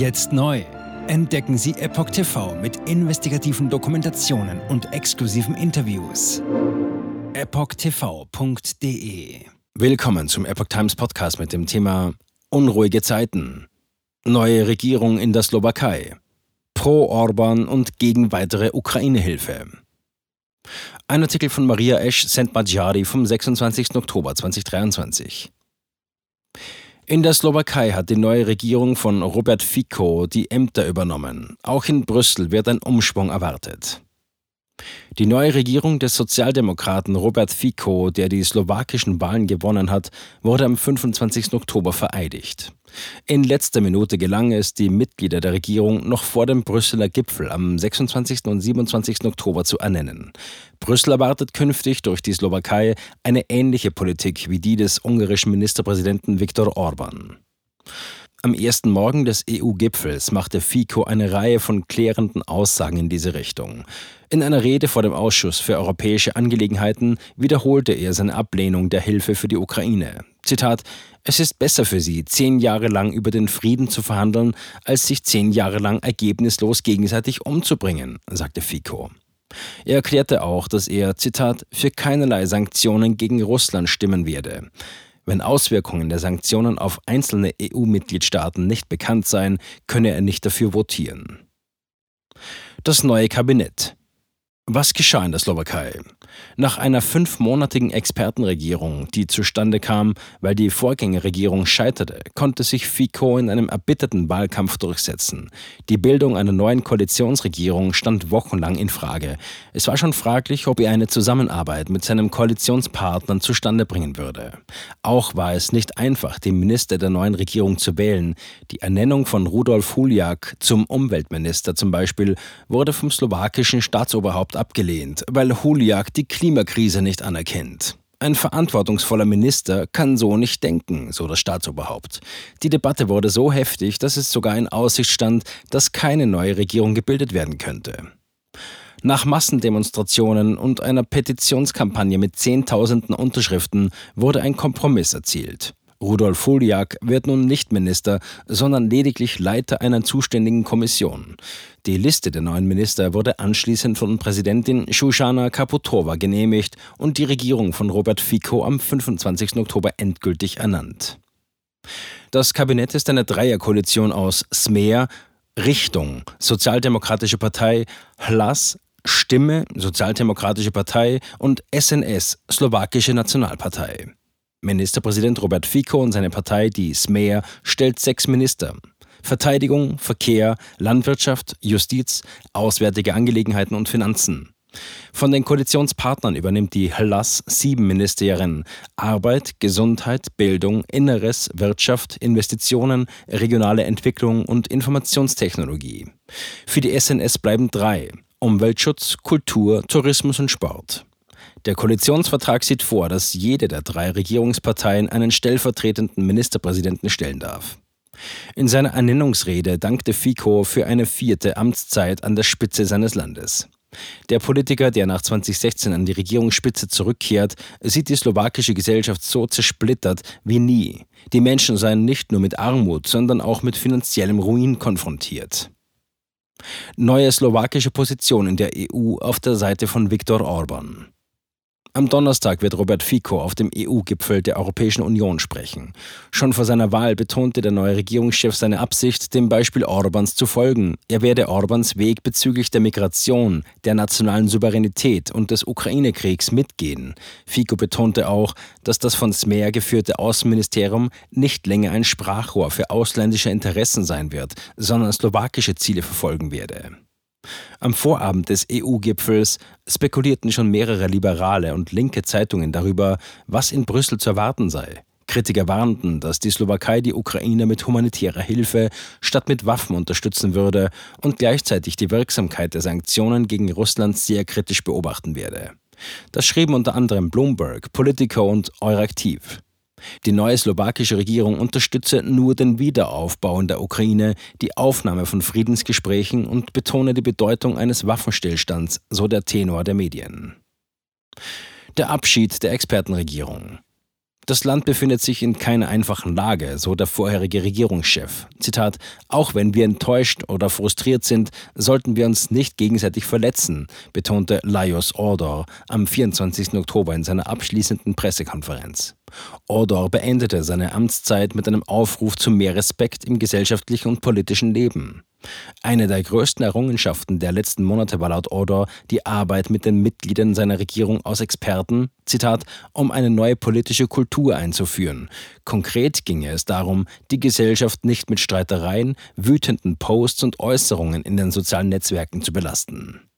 Jetzt neu. Entdecken Sie Epoch TV mit investigativen Dokumentationen und exklusiven Interviews. EpochTV.de Willkommen zum Epoch Times Podcast mit dem Thema Unruhige Zeiten. Neue Regierung in der Slowakei. Pro Orban und gegen weitere Ukraine-Hilfe. Ein Artikel von Maria Esch Sentmadjari vom 26. Oktober 2023. In der Slowakei hat die neue Regierung von Robert Fico die Ämter übernommen. Auch in Brüssel wird ein Umschwung erwartet. Die neue Regierung des Sozialdemokraten Robert Fico, der die slowakischen Wahlen gewonnen hat, wurde am 25. Oktober vereidigt. In letzter Minute gelang es, die Mitglieder der Regierung noch vor dem Brüsseler Gipfel am 26. und 27. Oktober zu ernennen. Brüssel erwartet künftig durch die Slowakei eine ähnliche Politik wie die des ungarischen Ministerpräsidenten Viktor Orban. Am ersten Morgen des EU-Gipfels machte FICO eine Reihe von klärenden Aussagen in diese Richtung. In einer Rede vor dem Ausschuss für europäische Angelegenheiten wiederholte er seine Ablehnung der Hilfe für die Ukraine. Zitat: Es ist besser für sie, zehn Jahre lang über den Frieden zu verhandeln, als sich zehn Jahre lang ergebnislos gegenseitig umzubringen, sagte Fico. Er erklärte auch, dass er, Zitat, für keinerlei Sanktionen gegen Russland stimmen werde. Wenn Auswirkungen der Sanktionen auf einzelne EU-Mitgliedstaaten nicht bekannt seien, könne er nicht dafür votieren. Das neue Kabinett. Was geschah in der Slowakei? Nach einer fünfmonatigen Expertenregierung, die zustande kam, weil die Vorgängerregierung scheiterte, konnte sich Fico in einem erbitterten Wahlkampf durchsetzen. Die Bildung einer neuen Koalitionsregierung stand wochenlang in Frage. Es war schon fraglich, ob er eine Zusammenarbeit mit seinem Koalitionspartnern zustande bringen würde. Auch war es nicht einfach, den Minister der neuen Regierung zu wählen. Die Ernennung von Rudolf Huliak zum Umweltminister zum Beispiel wurde vom slowakischen Staatsoberhaupt abgelehnt, weil Huliak die Klimakrise nicht anerkennt. Ein verantwortungsvoller Minister kann so nicht denken, so das Staatsoberhaupt. Die Debatte wurde so heftig, dass es sogar in Aussicht stand, dass keine neue Regierung gebildet werden könnte. Nach Massendemonstrationen und einer Petitionskampagne mit Zehntausenden Unterschriften wurde ein Kompromiss erzielt. Rudolf Fuliak wird nun nicht Minister, sondern lediglich Leiter einer zuständigen Kommission. Die Liste der neuen Minister wurde anschließend von Präsidentin Shoshana Kaputova genehmigt und die Regierung von Robert Fico am 25. Oktober endgültig ernannt. Das Kabinett ist eine Dreierkoalition aus SMER, Richtung, Sozialdemokratische Partei, HLAS, Stimme, Sozialdemokratische Partei und SNS, Slowakische Nationalpartei. Ministerpräsident Robert Fico und seine Partei, die SMER, stellt sechs Minister. Verteidigung, Verkehr, Landwirtschaft, Justiz, Auswärtige Angelegenheiten und Finanzen. Von den Koalitionspartnern übernimmt die HLAS sieben Ministerien Arbeit, Gesundheit, Bildung, Inneres, Wirtschaft, Investitionen, regionale Entwicklung und Informationstechnologie. Für die SNS bleiben drei Umweltschutz, Kultur, Tourismus und Sport. Der Koalitionsvertrag sieht vor, dass jede der drei Regierungsparteien einen stellvertretenden Ministerpräsidenten stellen darf. In seiner Ernennungsrede dankte Fico für eine vierte Amtszeit an der Spitze seines Landes. Der Politiker, der nach 2016 an die Regierungsspitze zurückkehrt, sieht die slowakische Gesellschaft so zersplittert wie nie. Die Menschen seien nicht nur mit Armut, sondern auch mit finanziellem Ruin konfrontiert. Neue slowakische Position in der EU auf der Seite von Viktor Orban. Am Donnerstag wird Robert Fico auf dem EU-Gipfel der Europäischen Union sprechen. Schon vor seiner Wahl betonte der neue Regierungschef seine Absicht, dem Beispiel Orbans zu folgen. Er werde Orbans Weg bezüglich der Migration, der nationalen Souveränität und des Ukraine-Kriegs mitgehen. Fico betonte auch, dass das von Smer geführte Außenministerium nicht länger ein Sprachrohr für ausländische Interessen sein wird, sondern slowakische Ziele verfolgen werde. Am Vorabend des EU-Gipfels spekulierten schon mehrere liberale und linke Zeitungen darüber, was in Brüssel zu erwarten sei. Kritiker warnten, dass die Slowakei die Ukraine mit humanitärer Hilfe statt mit Waffen unterstützen würde und gleichzeitig die Wirksamkeit der Sanktionen gegen Russland sehr kritisch beobachten werde. Das schrieben unter anderem Bloomberg, Politico und Euraktiv. Die neue slowakische Regierung unterstütze nur den Wiederaufbau in der Ukraine, die Aufnahme von Friedensgesprächen und betone die Bedeutung eines Waffenstillstands, so der Tenor der Medien. Der Abschied der Expertenregierung. Das Land befindet sich in keiner einfachen Lage, so der vorherige Regierungschef. Zitat: Auch wenn wir enttäuscht oder frustriert sind, sollten wir uns nicht gegenseitig verletzen, betonte Lajos Ordor am 24. Oktober in seiner abschließenden Pressekonferenz. Ordor beendete seine Amtszeit mit einem Aufruf zu mehr Respekt im gesellschaftlichen und politischen Leben. Eine der größten Errungenschaften der letzten Monate war laut Odor die Arbeit mit den Mitgliedern seiner Regierung aus Experten, Zitat, um eine neue politische Kultur einzuführen. Konkret ginge es darum, die Gesellschaft nicht mit Streitereien, wütenden Posts und Äußerungen in den sozialen Netzwerken zu belasten.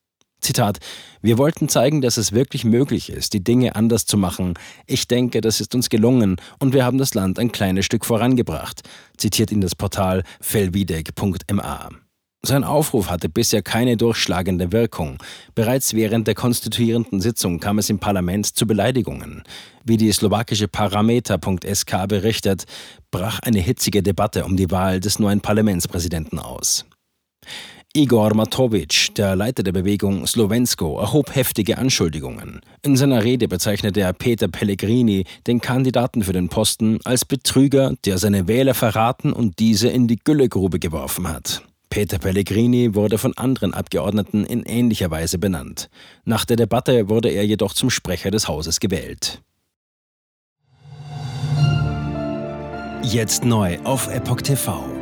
Zitat, wir wollten zeigen, dass es wirklich möglich ist, die Dinge anders zu machen. Ich denke, das ist uns gelungen und wir haben das Land ein kleines Stück vorangebracht, zitiert ihn das Portal felvidek.ma. Sein Aufruf hatte bisher keine durchschlagende Wirkung. Bereits während der konstituierenden Sitzung kam es im Parlament zu Beleidigungen. Wie die slowakische Parameter.sk berichtet, brach eine hitzige Debatte um die Wahl des neuen Parlamentspräsidenten aus. Igor Matovic, der Leiter der Bewegung Slovensko, erhob heftige Anschuldigungen. In seiner Rede bezeichnete er Peter Pellegrini, den Kandidaten für den Posten, als Betrüger, der seine Wähler verraten und diese in die Güllegrube geworfen hat. Peter Pellegrini wurde von anderen Abgeordneten in ähnlicher Weise benannt. Nach der Debatte wurde er jedoch zum Sprecher des Hauses gewählt. Jetzt neu auf Epoch TV.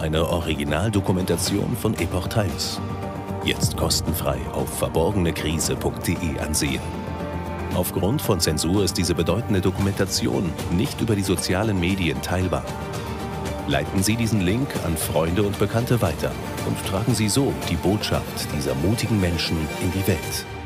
Eine Originaldokumentation von Epoch Times. Jetzt kostenfrei auf verborgenekrise.de ansehen. Aufgrund von Zensur ist diese bedeutende Dokumentation nicht über die sozialen Medien teilbar. Leiten Sie diesen Link an Freunde und Bekannte weiter und tragen Sie so die Botschaft dieser mutigen Menschen in die Welt.